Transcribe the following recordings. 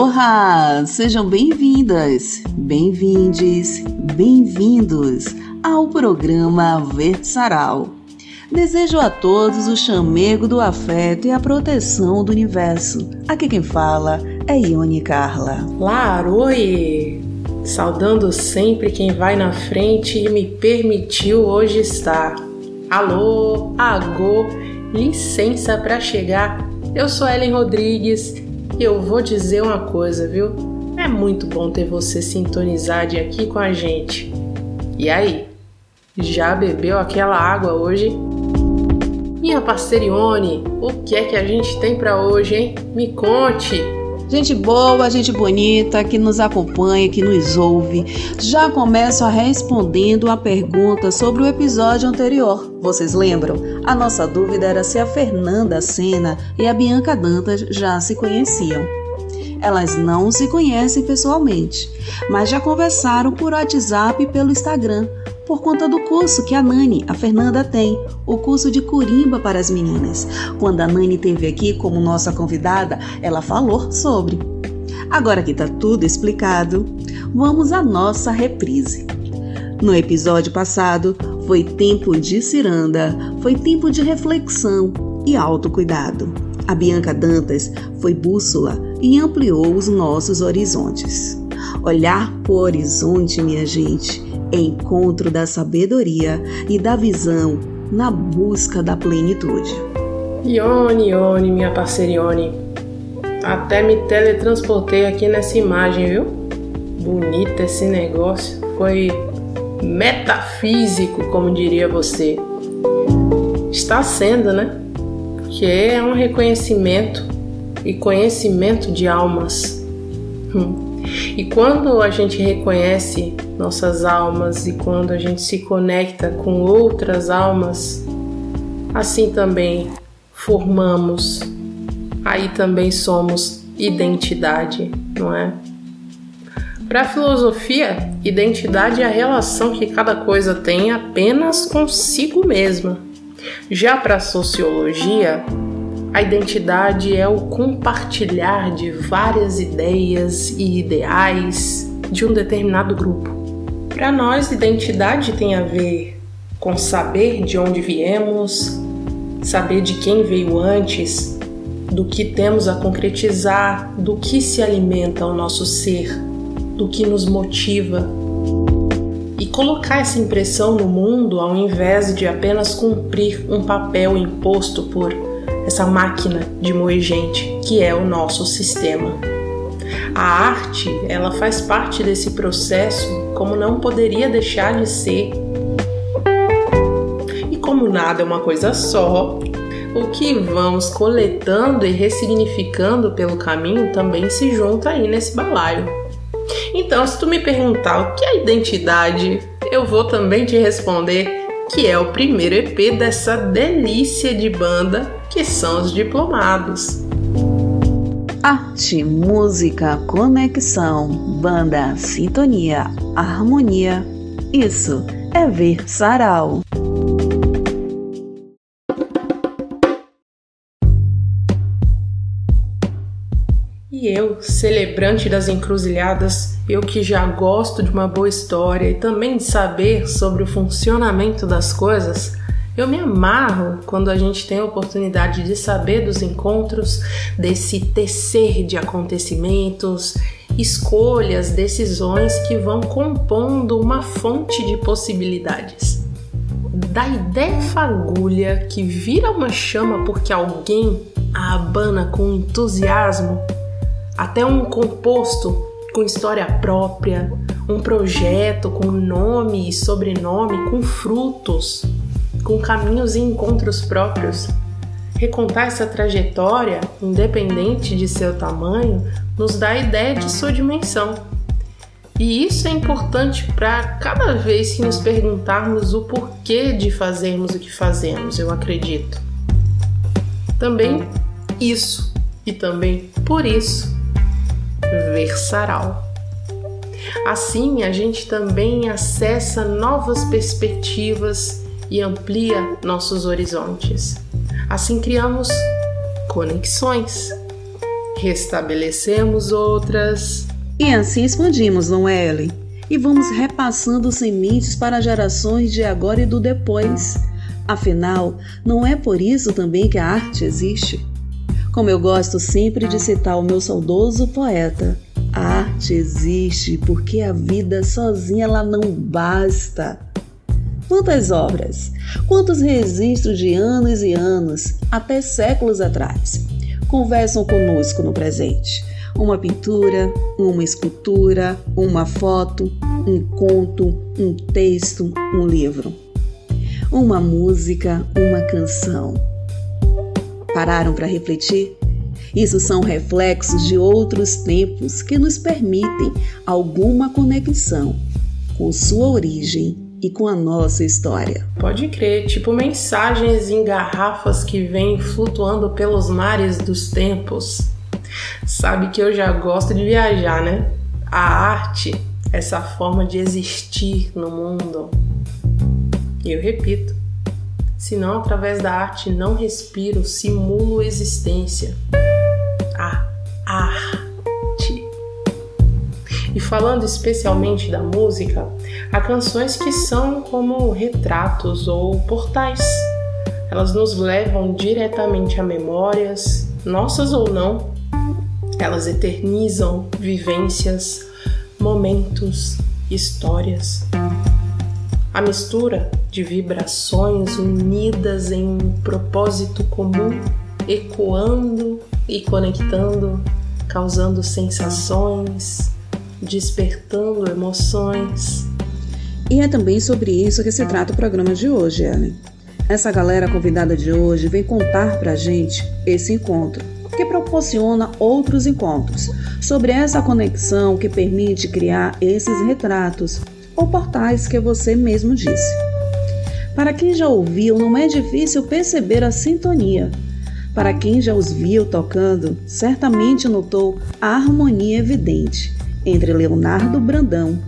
Aloha! Sejam bem-vindas, bem-vindes, bem-vindos ao programa Verde Sarau. Desejo a todos o chamego do afeto e a proteção do universo. Aqui quem fala é Ione Carla. Laroi! Saudando sempre quem vai na frente e me permitiu hoje estar. Alô, agô, licença para chegar. Eu sou Ellen Rodrigues eu vou dizer uma coisa, viu? É muito bom ter você sintonizado aqui com a gente. E aí, já bebeu aquela água hoje? Minha parceirione, o que é que a gente tem para hoje, hein? Me conte! Gente boa, gente bonita que nos acompanha, que nos ouve. Já começo respondendo a pergunta sobre o episódio anterior. Vocês lembram? A nossa dúvida era se a Fernanda Sena e a Bianca Dantas já se conheciam. Elas não se conhecem pessoalmente, mas já conversaram por WhatsApp e pelo Instagram, por conta do curso que a Nani, a Fernanda, tem, o curso de Curimba para as meninas. Quando a Nani esteve aqui como nossa convidada, ela falou sobre. Agora que está tudo explicado, vamos à nossa reprise. No episódio passado, foi tempo de ciranda, foi tempo de reflexão e autocuidado. A Bianca Dantas foi bússola e ampliou os nossos horizontes. Olhar para o horizonte, minha gente, encontro da sabedoria e da visão na busca da plenitude. Ione, Ione, minha parceira Ione, até me teletransportei aqui nessa imagem, viu? Bonito esse negócio, foi metafísico, como diria você. Está sendo, né? Que é um reconhecimento e conhecimento de almas. Hum. E quando a gente reconhece nossas almas e quando a gente se conecta com outras almas, assim também formamos, aí também somos identidade, não é? Para a filosofia, identidade é a relação que cada coisa tem apenas consigo mesma. Já para a sociologia, a identidade é o compartilhar de várias ideias e ideais de um determinado grupo. Para nós, identidade tem a ver com saber de onde viemos, saber de quem veio antes, do que temos a concretizar, do que se alimenta o nosso ser, do que nos motiva. E colocar essa impressão no mundo ao invés de apenas cumprir um papel imposto por essa máquina de moer gente que é o nosso sistema. A arte, ela faz parte desse processo como não poderia deixar de ser. E como nada é uma coisa só, o que vamos coletando e ressignificando pelo caminho também se junta aí nesse balaio. Então, se tu me perguntar o que é identidade, eu vou também te responder que é o primeiro EP dessa delícia de banda que são os diplomados. Arte, música, conexão, banda, sintonia, harmonia. Isso é ver sarau. E eu, celebrante das encruzilhadas, eu que já gosto de uma boa história e também de saber sobre o funcionamento das coisas, eu me amarro quando a gente tem a oportunidade de saber dos encontros, desse tecer de acontecimentos, escolhas, decisões que vão compondo uma fonte de possibilidades. Da ideia fagulha que vira uma chama porque alguém a abana com entusiasmo, até um composto com história própria, um projeto com nome e sobrenome, com frutos com caminhos e encontros próprios. Recontar essa trajetória, independente de seu tamanho, nos dá a ideia de sua dimensão. E isso é importante para cada vez que nos perguntarmos o porquê de fazermos o que fazemos, eu acredito. Também isso, e também por isso, versará. Assim, a gente também acessa novas perspectivas e amplia nossos horizontes. Assim criamos conexões, restabelecemos outras. E assim expandimos, não é, Ellen? E vamos repassando sementes para gerações de agora e do depois. Afinal, não é por isso também que a arte existe? Como eu gosto sempre de citar o meu saudoso poeta, a arte existe porque a vida sozinha ela não basta. Quantas obras, quantos registros de anos e anos, até séculos atrás, conversam conosco no presente? Uma pintura, uma escultura, uma foto, um conto, um texto, um livro. Uma música, uma canção. Pararam para refletir? Isso são reflexos de outros tempos que nos permitem alguma conexão com sua origem e com a nossa história. Pode crer, tipo mensagens em garrafas que vêm flutuando pelos mares dos tempos. Sabe que eu já gosto de viajar, né? A arte, essa forma de existir no mundo. E eu repito, se não através da arte não respiro, simulo existência. A arte. E falando especialmente da música, há canções que são como retratos ou portais. Elas nos levam diretamente a memórias, nossas ou não. Elas eternizam vivências, momentos, histórias. A mistura de vibrações unidas em um propósito comum, ecoando e conectando, causando sensações, despertando emoções. E é também sobre isso que se trata o programa de hoje, Ellen. Essa galera convidada de hoje vem contar pra gente esse encontro, que proporciona outros encontros, sobre essa conexão que permite criar esses retratos ou portais que você mesmo disse. Para quem já ouviu, não é difícil perceber a sintonia. Para quem já os viu tocando, certamente notou a harmonia evidente entre Leonardo Brandão,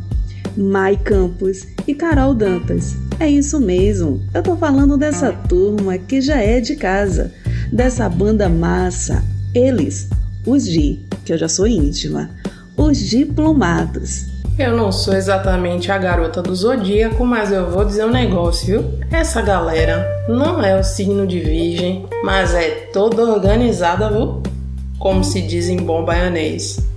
Mai Campos e Carol Dantas. É isso mesmo, eu tô falando dessa turma que já é de casa, dessa banda massa. Eles, os Di, que eu já sou íntima, os diplomados. Eu não sou exatamente a garota do zodíaco, mas eu vou dizer um negócio, viu? Essa galera não é o signo de virgem, mas é toda organizada, viu? Como se diz em bom baianês.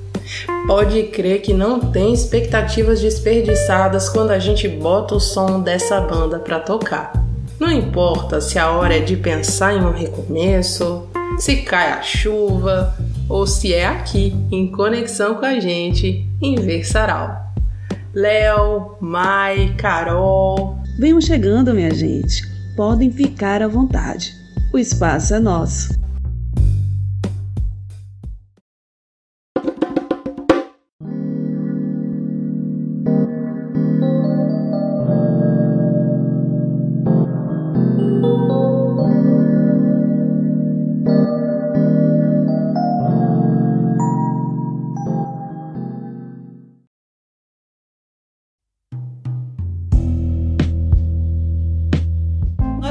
Pode crer que não tem expectativas desperdiçadas quando a gente bota o som dessa banda pra tocar. Não importa se a hora é de pensar em um recomeço, se cai a chuva ou se é aqui, em conexão com a gente, em Versaral. Léo, Mai, Carol. Venham chegando, minha gente. Podem ficar à vontade. O espaço é nosso.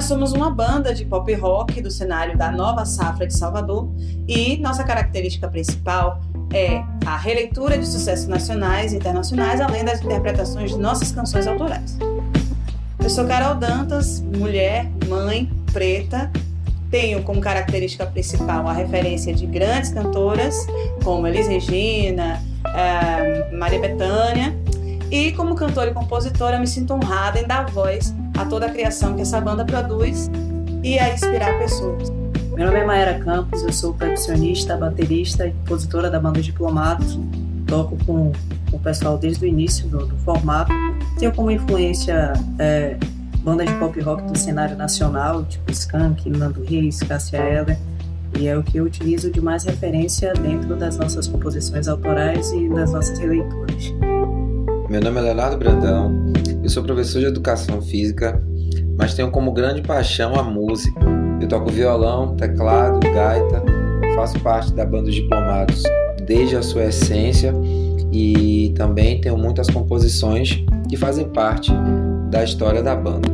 Nós somos uma banda de pop rock do cenário da Nova Safra de Salvador e nossa característica principal é a releitura de sucessos nacionais e internacionais, além das interpretações de nossas canções autorais. Eu sou Carol Dantas, mulher, mãe, preta. Tenho como característica principal a referência de grandes cantoras como Elis Regina, uh, Maria Bethânia. E como cantora e compositora, me sinto honrada em dar voz a toda a criação que essa banda produz e a inspirar pessoas. Meu nome é Maera Campos, eu sou percussionista, baterista e compositora da banda Diplomados. Toco com, com o pessoal desde o início do, do formato. Tenho como influência é, bandas de pop rock do cenário nacional, tipo Skank, Nando Reis, Cássia Eller. E é o que eu utilizo de mais referência dentro das nossas composições autorais e das nossas releituras. Meu nome é Leonardo Brandão, eu sou professor de educação física, mas tenho como grande paixão a música. Eu toco violão, teclado, gaita, faço parte da banda dos diplomados desde a sua essência e também tenho muitas composições que fazem parte da história da banda.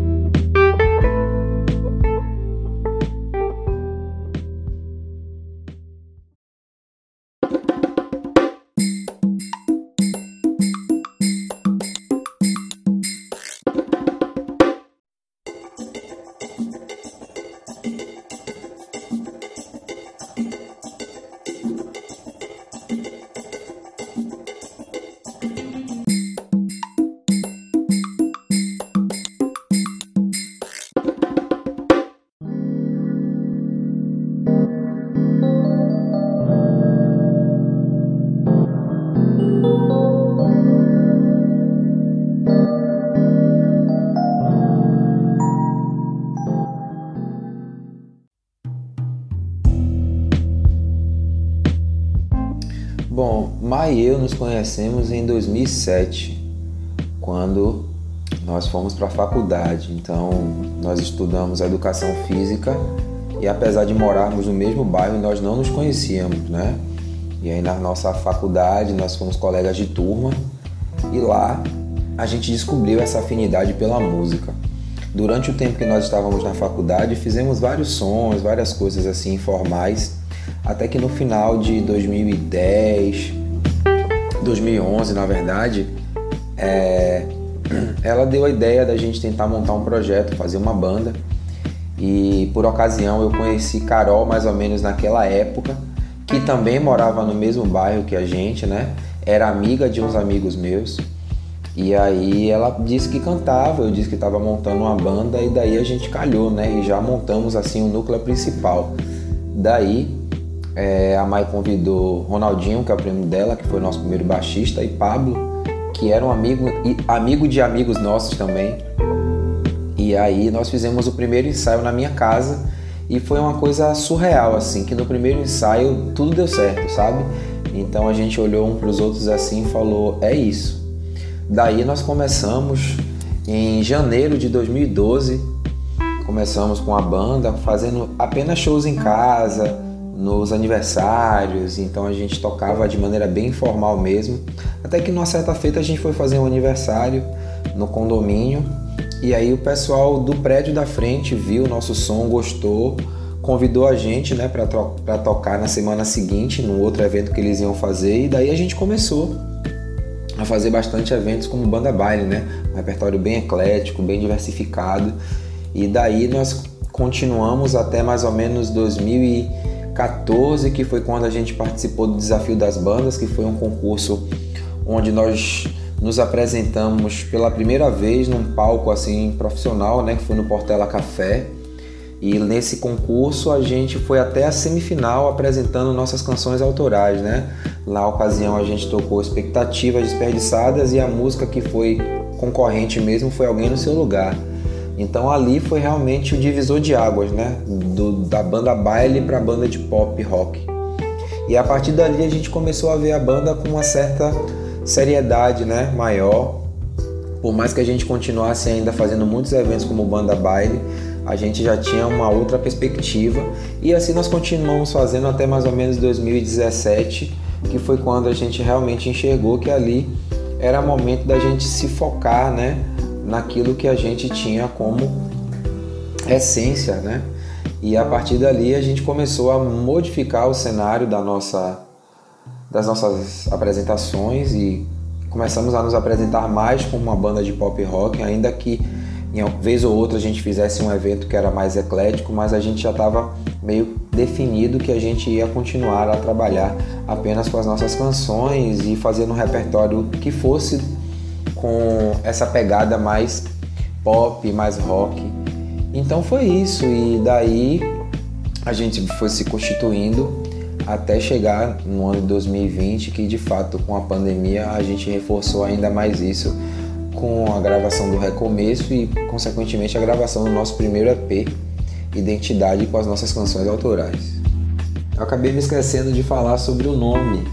Conhecemos em 2007, quando nós fomos para a faculdade. Então, nós estudamos educação física e apesar de morarmos no mesmo bairro, nós não nos conhecíamos, né? E aí na nossa faculdade nós fomos colegas de turma e lá a gente descobriu essa afinidade pela música. Durante o tempo que nós estávamos na faculdade, fizemos vários sons, várias coisas assim informais, até que no final de 2010, 2011, na verdade, é, ela deu a ideia da gente tentar montar um projeto, fazer uma banda. E por ocasião eu conheci Carol mais ou menos naquela época, que também morava no mesmo bairro que a gente, né? Era amiga de uns amigos meus. E aí ela disse que cantava, eu disse que estava montando uma banda e daí a gente calhou, né? E já montamos assim o núcleo principal. Daí é, a Mai convidou Ronaldinho, que é o primo dela, que foi nosso primeiro baixista, e Pablo, que era um amigo, amigo de amigos nossos também. E aí nós fizemos o primeiro ensaio na minha casa e foi uma coisa surreal, assim, que no primeiro ensaio tudo deu certo, sabe? Então a gente olhou um para os outros assim e falou: é isso Daí nós começamos em janeiro de 2012. Começamos com a banda fazendo apenas shows em casa, nos aniversários, então a gente tocava de maneira bem informal mesmo. Até que numa certa feita a gente foi fazer um aniversário no condomínio e aí o pessoal do prédio da frente viu o nosso som, gostou, convidou a gente né, para tocar na semana seguinte, no outro evento que eles iam fazer, e daí a gente começou a fazer bastante eventos como banda baile, né? Um repertório bem eclético, bem diversificado. E daí nós continuamos até mais ou menos 2014, que foi quando a gente participou do Desafio das Bandas, que foi um concurso onde nós nos apresentamos pela primeira vez num palco assim profissional, né, que foi no Portela Café. E nesse concurso a gente foi até a semifinal apresentando nossas canções autorais, né? Na ocasião a gente tocou Expectativas Desperdiçadas e a música que foi concorrente mesmo foi Alguém no Seu Lugar. Então ali foi realmente o divisor de águas, né? Do, da banda baile para a banda de pop rock. E a partir dali a gente começou a ver a banda com uma certa seriedade, né? Maior. Por mais que a gente continuasse ainda fazendo muitos eventos como banda baile, a gente já tinha uma outra perspectiva e assim nós continuamos fazendo até mais ou menos 2017, que foi quando a gente realmente enxergou que ali era momento da gente se focar, né, naquilo que a gente tinha como essência, né? E a partir dali a gente começou a modificar o cenário da nossa das nossas apresentações e começamos a nos apresentar mais como uma banda de pop rock, ainda que em vez ou outra a gente fizesse um evento que era mais eclético, mas a gente já estava meio definido que a gente ia continuar a trabalhar apenas com as nossas canções e fazendo um repertório que fosse com essa pegada mais pop, mais rock. Então foi isso e daí a gente foi se constituindo até chegar no ano de 2020 que de fato com a pandemia a gente reforçou ainda mais isso com a gravação do Recomeço e, consequentemente, a gravação do nosso primeiro EP, Identidade, com as nossas canções autorais. Eu acabei me esquecendo de falar sobre o nome.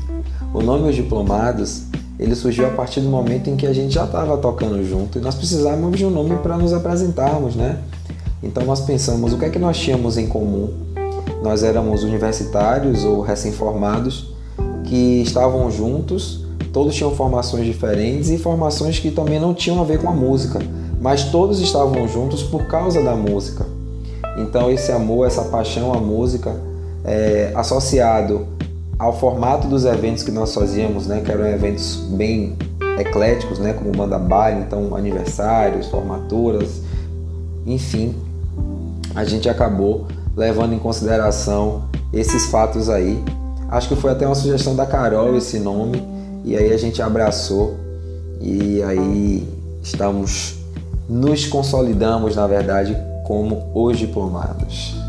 O nome Os Diplomados, ele surgiu a partir do momento em que a gente já estava tocando junto e nós precisávamos de um nome para nos apresentarmos, né? Então nós pensamos o que é que nós tínhamos em comum. Nós éramos universitários ou recém-formados que estavam juntos Todos tinham formações diferentes e formações que também não tinham a ver com a música, mas todos estavam juntos por causa da música. Então esse amor, essa paixão à música, é, associado ao formato dos eventos que nós fazíamos, né, que eram eventos bem ecléticos, né, como banda baile, então aniversários, formaturas, enfim, a gente acabou levando em consideração esses fatos aí. Acho que foi até uma sugestão da Carol esse nome e aí a gente abraçou e aí estamos nos consolidamos, na verdade, como os diplomados.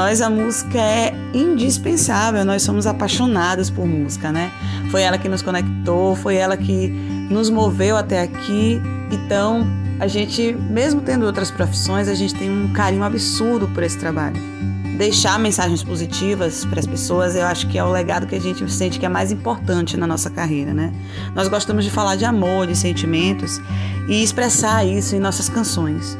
Nós a música é indispensável, nós somos apaixonados por música, né? Foi ela que nos conectou, foi ela que nos moveu até aqui. Então, a gente, mesmo tendo outras profissões, a gente tem um carinho absurdo por esse trabalho. Deixar mensagens positivas para as pessoas, eu acho que é o legado que a gente sente que é mais importante na nossa carreira, né? Nós gostamos de falar de amor, de sentimentos e expressar isso em nossas canções.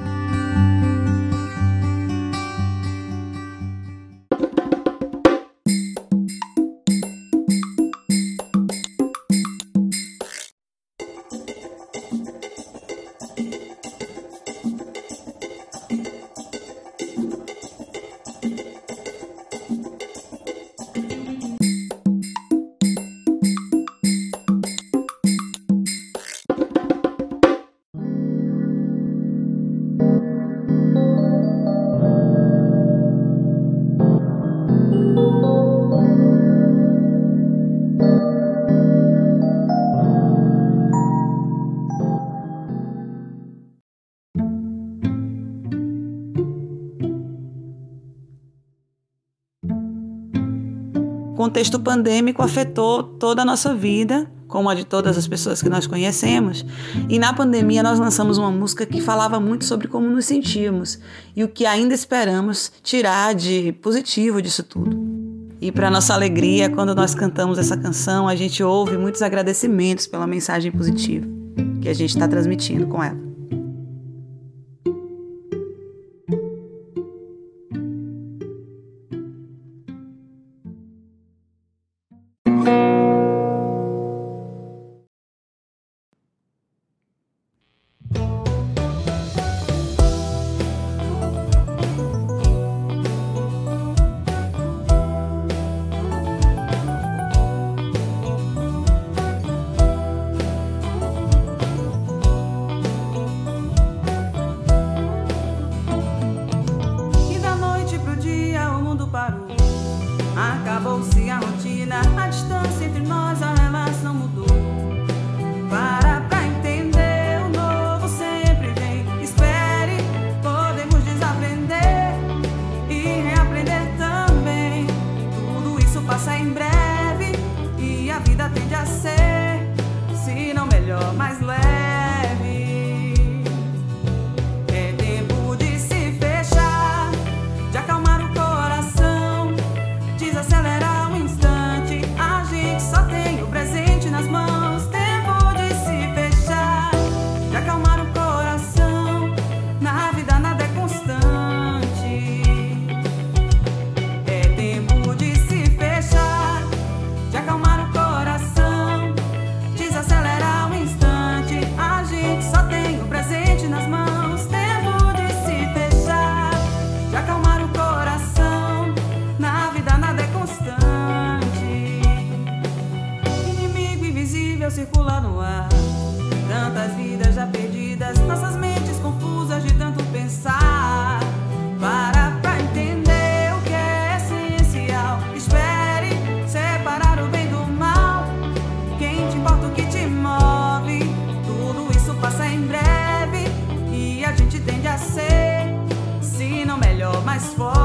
Contexto pandêmico afetou toda a nossa vida, como a de todas as pessoas que nós conhecemos. E na pandemia nós lançamos uma música que falava muito sobre como nos sentíamos e o que ainda esperamos tirar de positivo disso tudo. E para nossa alegria, quando nós cantamos essa canção, a gente ouve muitos agradecimentos pela mensagem positiva que a gente está transmitindo com ela. Mais forte.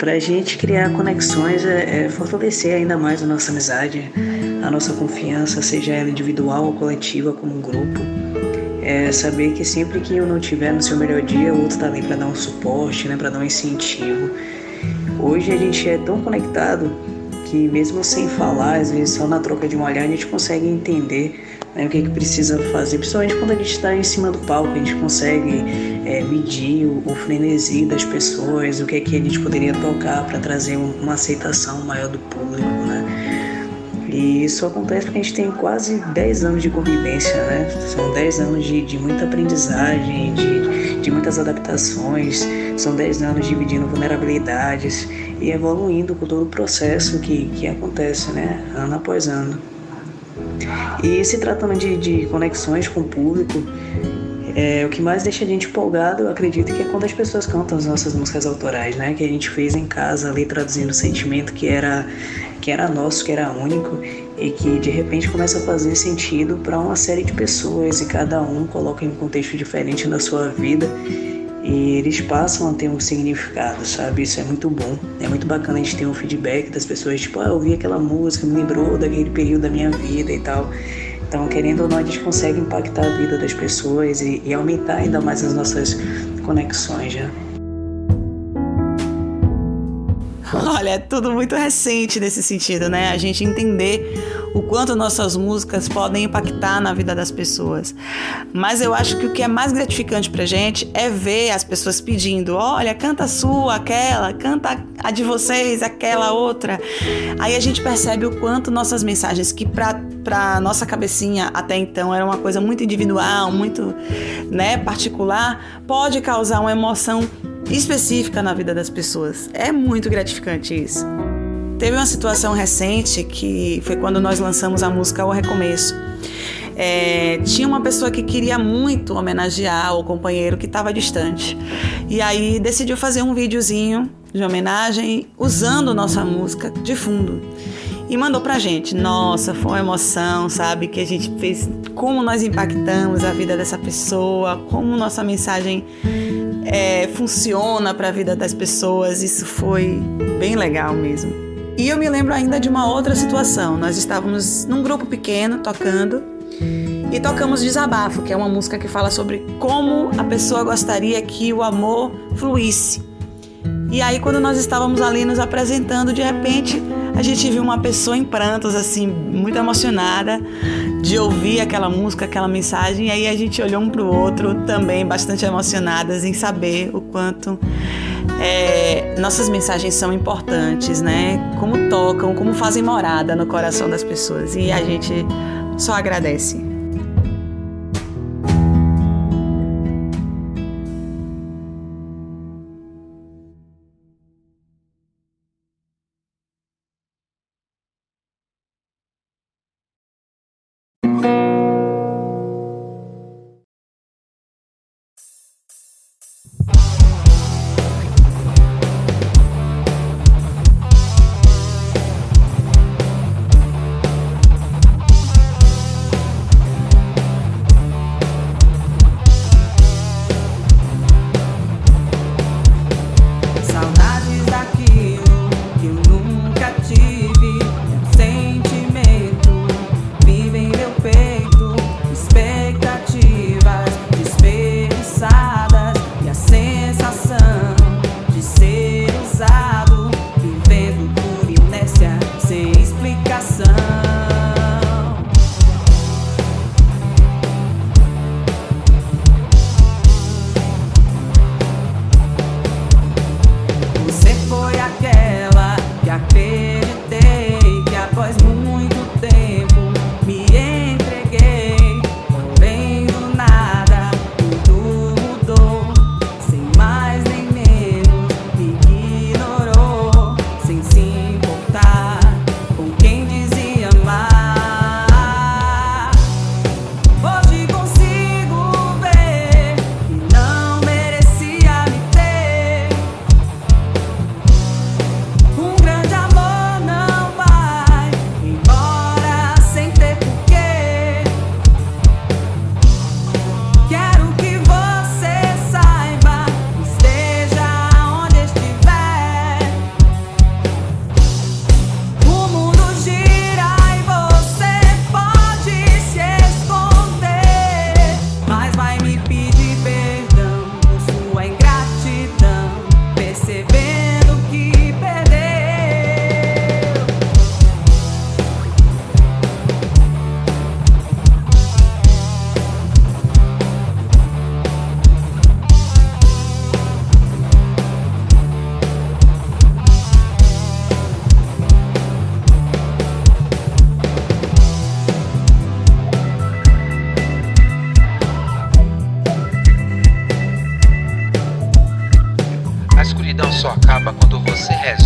Para a gente criar conexões é, é fortalecer ainda mais a nossa amizade, a nossa confiança, seja ela individual ou coletiva, como um grupo. É saber que sempre que um não tiver no seu melhor dia, o outro está ali para dar um suporte, né, para dar um incentivo. Hoje a gente é tão conectado que mesmo sem falar, às vezes só na troca de um olhar a gente consegue entender né, o que, é que precisa fazer, principalmente quando a gente está em cima do palco, a gente consegue é, medir o, o frenesi das pessoas, o que é que a gente poderia tocar para trazer um- uma aceitação maior do público, né? E isso acontece porque a gente tem quase 10 anos de convivência, né? São 10 anos de, de muita aprendizagem, de, de muitas adaptações, são 10 anos dividindo vulnerabilidades e evoluindo com todo o processo que, que acontece, né? Ano após ano. E se tratando de, de conexões com o público, é, o que mais deixa a gente empolgado, eu acredito, que é quando as pessoas cantam as nossas músicas autorais, né? Que a gente fez em casa ali, traduzindo o sentimento que era, que era nosso, que era único e que de repente começa a fazer sentido para uma série de pessoas e cada um coloca em um contexto diferente na sua vida e eles passam a ter um significado, sabe? Isso é muito bom. É muito bacana a gente ter um feedback das pessoas, tipo, ah, eu ouvi aquela música, me lembrou daquele período da minha vida e tal. Então, querendo ou não, a gente consegue impactar a vida das pessoas e, e aumentar ainda mais as nossas conexões, né? Olha, é tudo muito recente nesse sentido, né? A gente entender o quanto nossas músicas podem impactar na vida das pessoas. Mas eu acho que o que é mais gratificante pra gente é ver as pessoas pedindo: olha, canta a sua, aquela, canta a de vocês, aquela outra. Aí a gente percebe o quanto nossas mensagens, que pra, pra nossa cabecinha até então era uma coisa muito individual, muito né, particular, pode causar uma emoção específica na vida das pessoas. É muito gratificante isso. Teve uma situação recente que foi quando nós lançamos a música O Recomeço. É, tinha uma pessoa que queria muito homenagear o companheiro que estava distante. E aí decidiu fazer um videozinho de homenagem usando nossa música de fundo. E mandou pra gente. Nossa, foi uma emoção, sabe? Que a gente fez. Como nós impactamos a vida dessa pessoa, como nossa mensagem é, funciona para a vida das pessoas. Isso foi bem legal mesmo. E eu me lembro ainda de uma outra situação. Nós estávamos num grupo pequeno tocando e tocamos Desabafo, que é uma música que fala sobre como a pessoa gostaria que o amor fluísse. E aí, quando nós estávamos ali nos apresentando, de repente a gente viu uma pessoa em prantos, assim, muito emocionada de ouvir aquela música, aquela mensagem. E aí a gente olhou um para o outro, também bastante emocionadas em saber o quanto é, nossas mensagens são importantes, né? Como tocam, como fazem morada no coração das pessoas. E a gente só agradece.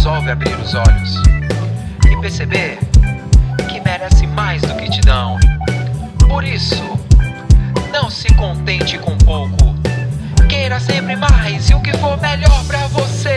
resolve abrir os olhos e perceber que merece mais do que te dão. Por isso, não se contente com pouco. Queira sempre mais e o que for melhor para você.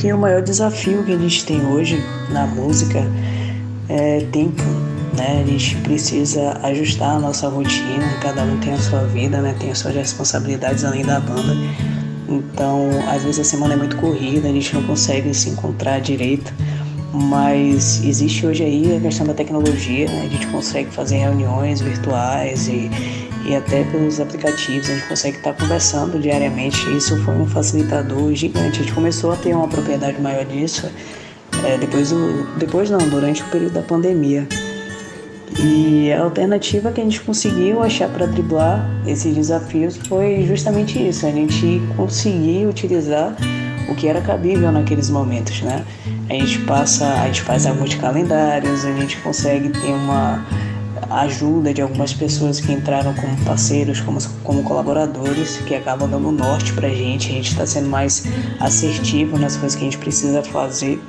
Que o maior desafio que a gente tem hoje na música é tempo, né? A gente precisa ajustar a nossa rotina, cada um tem a sua vida, né? Tem as suas responsabilidades além da banda. Então, às vezes a semana é muito corrida, a gente não consegue se encontrar direito, mas existe hoje aí a questão da tecnologia, né? A gente consegue fazer reuniões virtuais e, e até pelos aplicativos a gente consegue estar conversando diariamente. Isso foi um facilitador gigante. A gente começou a ter uma propriedade maior disso é, depois, do, depois não, durante o período da pandemia. E a alternativa que a gente conseguiu achar para driblar esses desafios foi justamente isso, a gente conseguir utilizar o que era cabível naqueles momentos, né? A gente passa, a gente faz alguns calendários, a gente consegue ter uma ajuda de algumas pessoas que entraram como parceiros, como, como colaboradores, que acabam dando norte pra gente, a gente está sendo mais assertivo nas coisas que a gente precisa fazer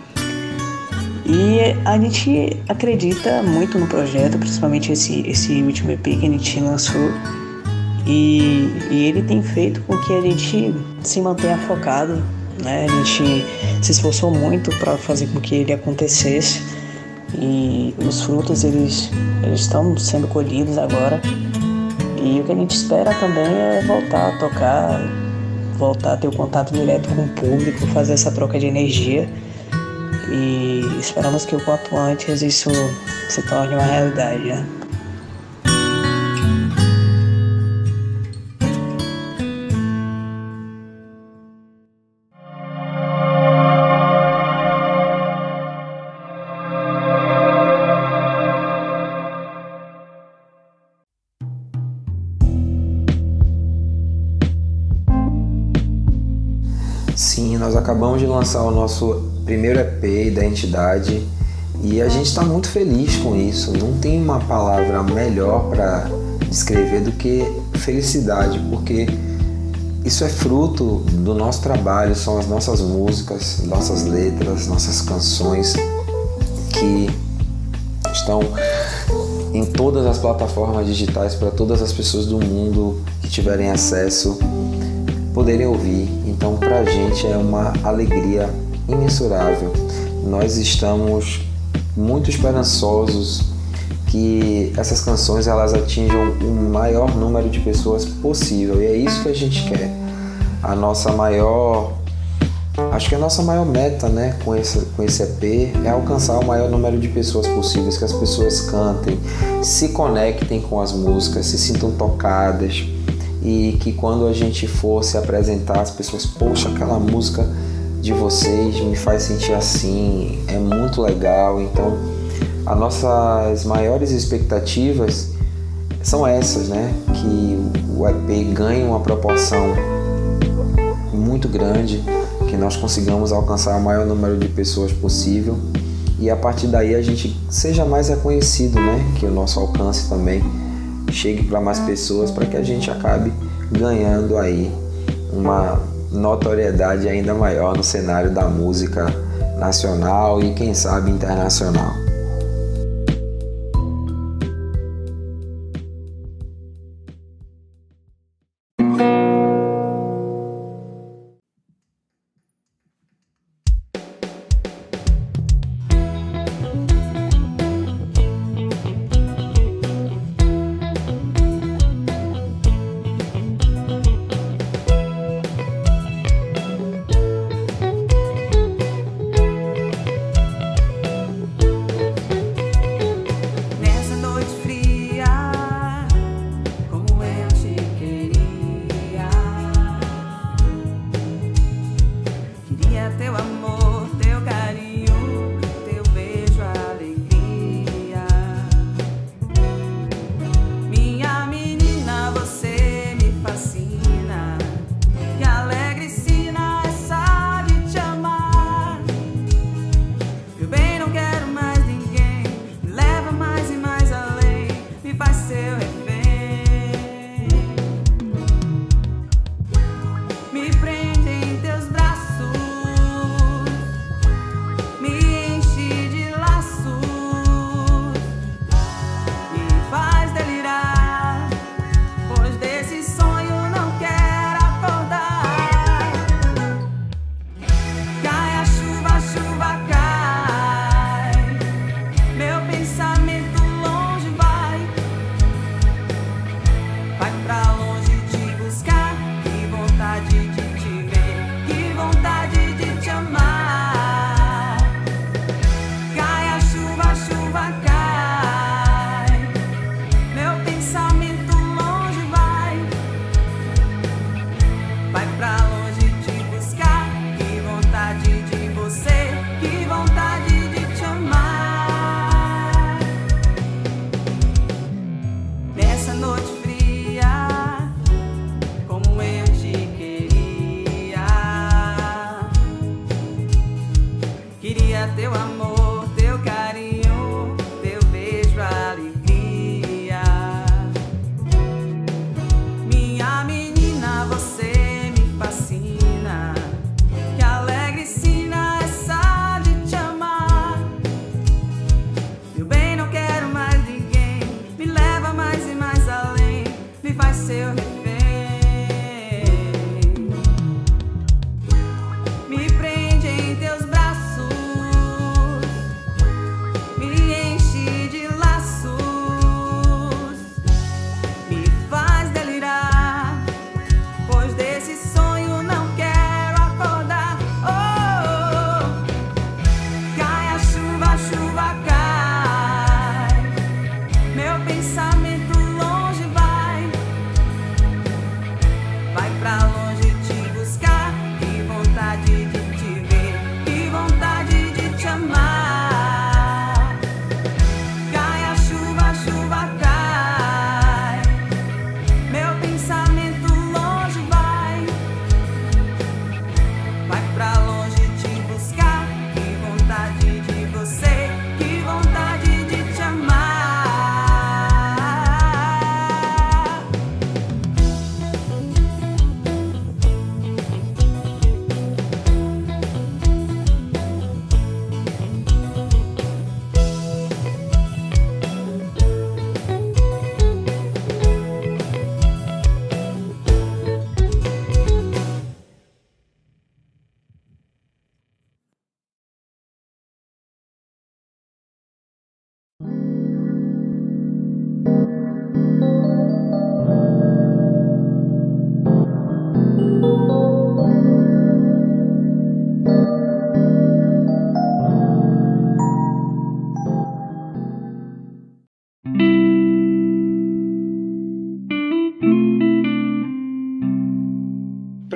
e a gente acredita muito no projeto, principalmente esse, esse último EP que a gente lançou. E, e ele tem feito com que a gente se mantenha focado, né? A gente se esforçou muito para fazer com que ele acontecesse. E os frutos eles, eles estão sendo colhidos agora. E o que a gente espera também é voltar a tocar, voltar a ter o contato direto com o público, fazer essa troca de energia e esperamos que o quanto antes isso se torne uma realidade. Né? Lançar o nosso primeiro EP da entidade e a gente está muito feliz com isso. Não tem uma palavra melhor para descrever do que felicidade, porque isso é fruto do nosso trabalho, são as nossas músicas, nossas letras, nossas canções que estão em todas as plataformas digitais para todas as pessoas do mundo que tiverem acesso poderem ouvir. Então, para a gente é uma alegria imensurável. Nós estamos muito esperançosos que essas canções elas atinjam o maior número de pessoas possível e é isso que a gente quer. A nossa maior acho que a nossa maior meta, né, com esse com esse EP é alcançar o maior número de pessoas possíveis, que as pessoas cantem, se conectem com as músicas, se sintam tocadas e que quando a gente for se apresentar as pessoas, poxa, aquela música de vocês me faz sentir assim, é muito legal. Então, as nossas maiores expectativas são essas, né? Que o EP ganhe uma proporção muito grande, que nós consigamos alcançar o maior número de pessoas possível e a partir daí a gente seja mais reconhecido, né? Que o nosso alcance também chegue para mais pessoas para que a gente acabe ganhando aí uma notoriedade ainda maior no cenário da música nacional e quem sabe internacional.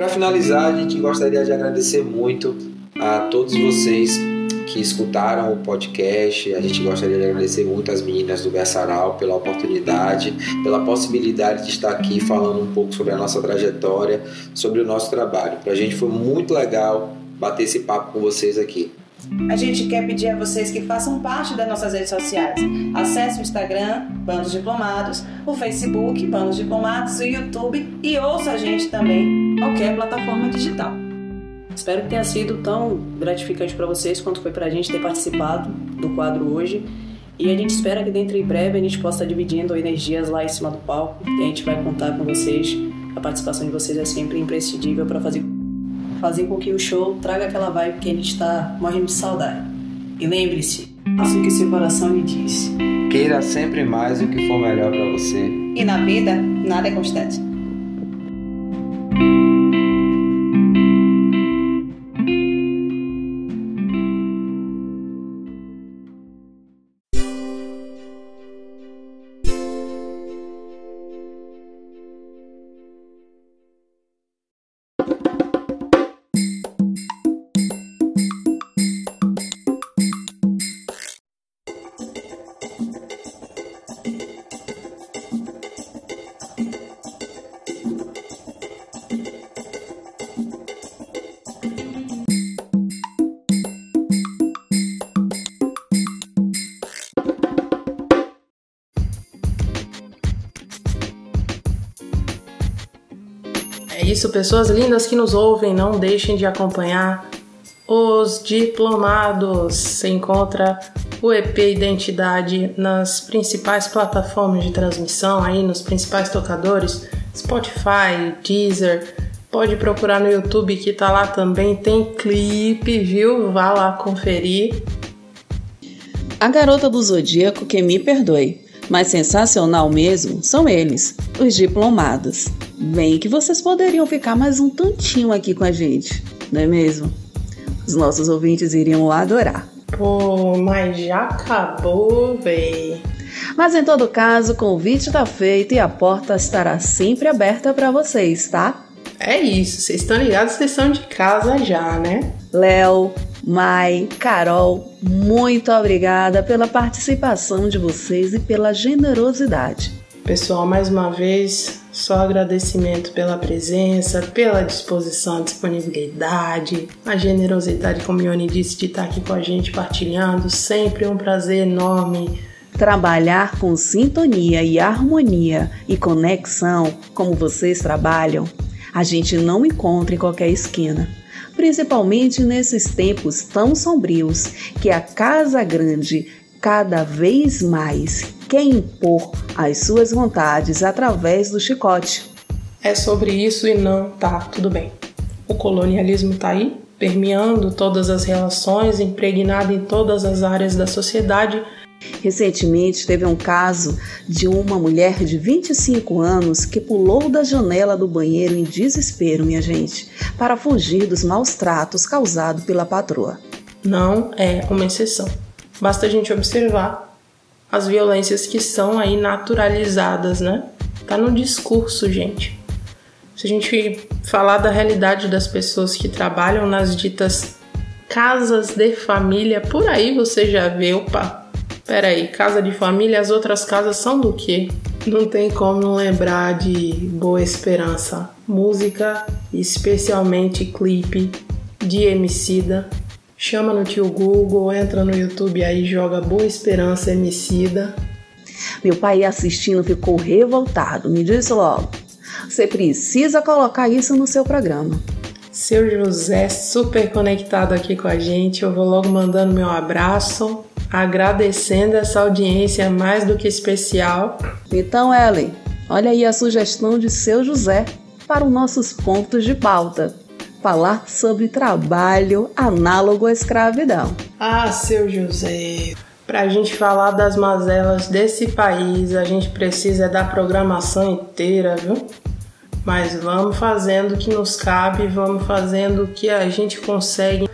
Para finalizar, a gente gostaria de agradecer muito a todos vocês que escutaram o podcast. A gente gostaria de agradecer muito às meninas do Berçaral pela oportunidade, pela possibilidade de estar aqui falando um pouco sobre a nossa trajetória, sobre o nosso trabalho. Para a gente foi muito legal bater esse papo com vocês aqui. A gente quer pedir a vocês que façam parte das nossas redes sociais. Acesse o Instagram, Bandos Diplomados, o Facebook, Bandos Diplomados, o YouTube e ouça a gente também qualquer plataforma digital. Espero que tenha sido tão gratificante para vocês quanto foi para a gente ter participado do quadro hoje. E a gente espera que dentro em breve a gente possa estar dividindo energias lá em cima do palco. E a gente vai contar com vocês. A participação de vocês é sempre imprescindível para fazer, fazer com que o show traga aquela vibe que a gente está morrendo de saudade. E lembre-se, faça o que seu coração lhe diz. Queira sempre mais o que for melhor para você. E na vida, nada é constante. Pessoas lindas que nos ouvem, não deixem de acompanhar os diplomados. Você encontra o EP Identidade nas principais plataformas de transmissão, aí nos principais tocadores, Spotify, Deezer. Pode procurar no YouTube que tá lá também, tem clipe, viu? Vá lá conferir. A garota do Zodíaco que me perdoe, mas sensacional mesmo são eles, os diplomados. Bem que vocês poderiam ficar mais um tantinho aqui com a gente, não é mesmo? Os nossos ouvintes iriam adorar. Pô, mas já acabou, véi. Mas em todo caso, o convite está feito e a porta estará sempre aberta para vocês, tá? É isso, vocês estão ligados, vocês são de casa já, né? Léo, Mai, Carol, muito obrigada pela participação de vocês e pela generosidade. Pessoal, mais uma vez, só agradecimento pela presença, pela disposição, disponibilidade, a generosidade, como Ione disse, de estar aqui com a gente partilhando. Sempre um prazer enorme. Trabalhar com sintonia e harmonia e conexão, como vocês trabalham, a gente não encontra em qualquer esquina. Principalmente nesses tempos tão sombrios que a Casa Grande cada vez mais quer impor as suas vontades através do chicote. É sobre isso e não tá tudo bem. O colonialismo tá aí, permeando todas as relações, impregnado em todas as áreas da sociedade. Recentemente teve um caso de uma mulher de 25 anos que pulou da janela do banheiro em desespero, minha gente, para fugir dos maus tratos causados pela patroa. Não é uma exceção. Basta a gente observar as violências que são aí naturalizadas, né? Tá no discurso, gente. Se a gente falar da realidade das pessoas que trabalham nas ditas casas de família, por aí você já vê, opa, peraí, casa de família, as outras casas são do quê? Não tem como não lembrar de Boa Esperança. Música, especialmente clipe de Emicida, Chama no tio Google, entra no YouTube aí, joga Boa Esperança Emicida. Meu pai assistindo ficou revoltado. Me diz logo. Você precisa colocar isso no seu programa. Seu José, super conectado aqui com a gente. Eu vou logo mandando meu abraço, agradecendo essa audiência mais do que especial. Então, Ellen, olha aí a sugestão de seu José para os nossos pontos de pauta falar sobre trabalho análogo à escravidão. Ah, seu José, para a gente falar das mazelas desse país, a gente precisa da programação inteira, viu? Mas vamos fazendo o que nos cabe, vamos fazendo o que a gente consegue.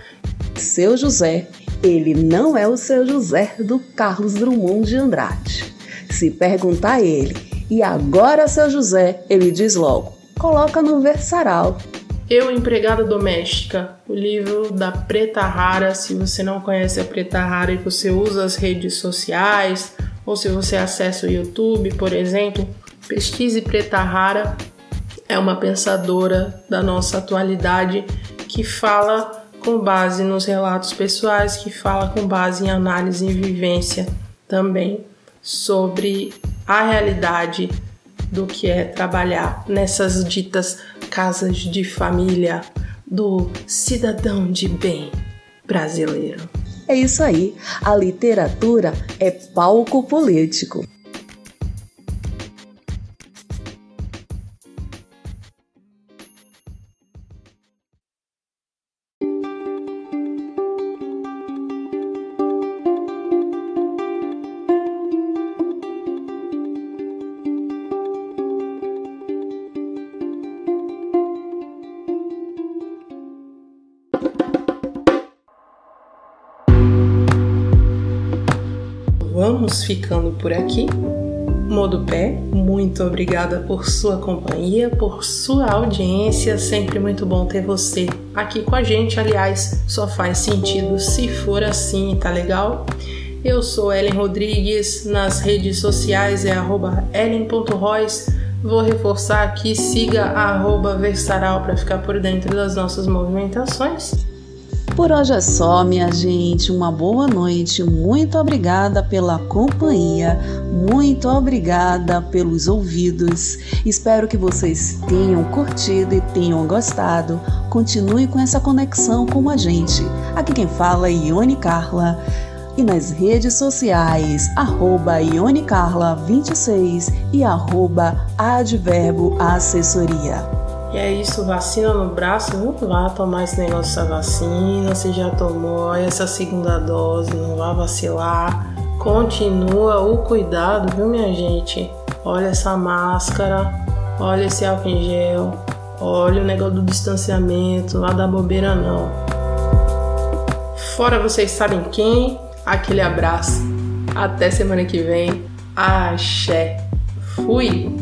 Seu José, ele não é o seu José do Carlos Drummond de Andrade. Se perguntar a ele, e agora seu José, ele diz logo: coloca no versaral. Eu, Empregada Doméstica, o livro da Preta Rara. Se você não conhece a Preta Rara e você usa as redes sociais, ou se você acessa o YouTube, por exemplo, pesquise Preta Rara. É uma pensadora da nossa atualidade que fala com base nos relatos pessoais, que fala com base em análise e vivência também sobre a realidade do que é trabalhar nessas ditas casas de família do cidadão de bem brasileiro. É isso aí, a literatura é palco político. Vamos ficando por aqui. Modo Pé, muito obrigada por sua companhia, por sua audiência. Sempre muito bom ter você aqui com a gente. Aliás, só faz sentido se for assim, tá legal? Eu sou Ellen Rodrigues, nas redes sociais é ellen.royce. Vou reforçar aqui, siga a Versaral para ficar por dentro das nossas movimentações. Por hoje é só, minha gente. Uma boa noite. Muito obrigada pela companhia. Muito obrigada pelos ouvidos. Espero que vocês tenham curtido e tenham gostado. Continue com essa conexão com a gente. Aqui quem fala é Ione Carla. E nas redes sociais, arroba IoneCarla26 e arroba Adverbo Assessoria. E é isso, vacina no braço, não vá tomar esse negócio dessa vacina, se já tomou essa segunda dose, não vá vacilar. Continua o cuidado, viu minha gente? Olha essa máscara, olha esse álcool em gel, olha o negócio do distanciamento, lá da bobeira não. Fora vocês sabem quem, aquele abraço. Até semana que vem. Axé. Fui!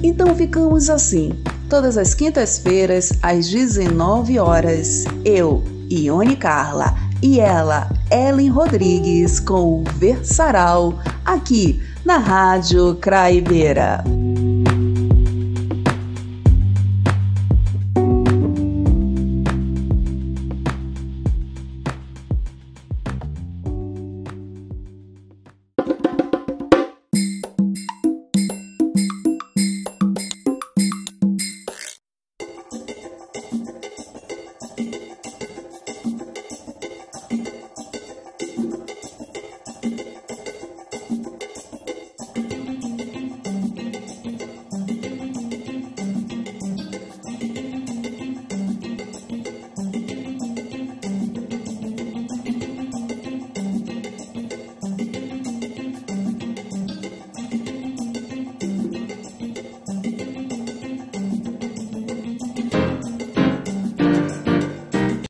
Então ficamos assim todas as quintas-feiras às 19 horas. Eu, Ione Carla, e ela, Ellen Rodrigues, com o Versaral, aqui na Rádio Craibeira.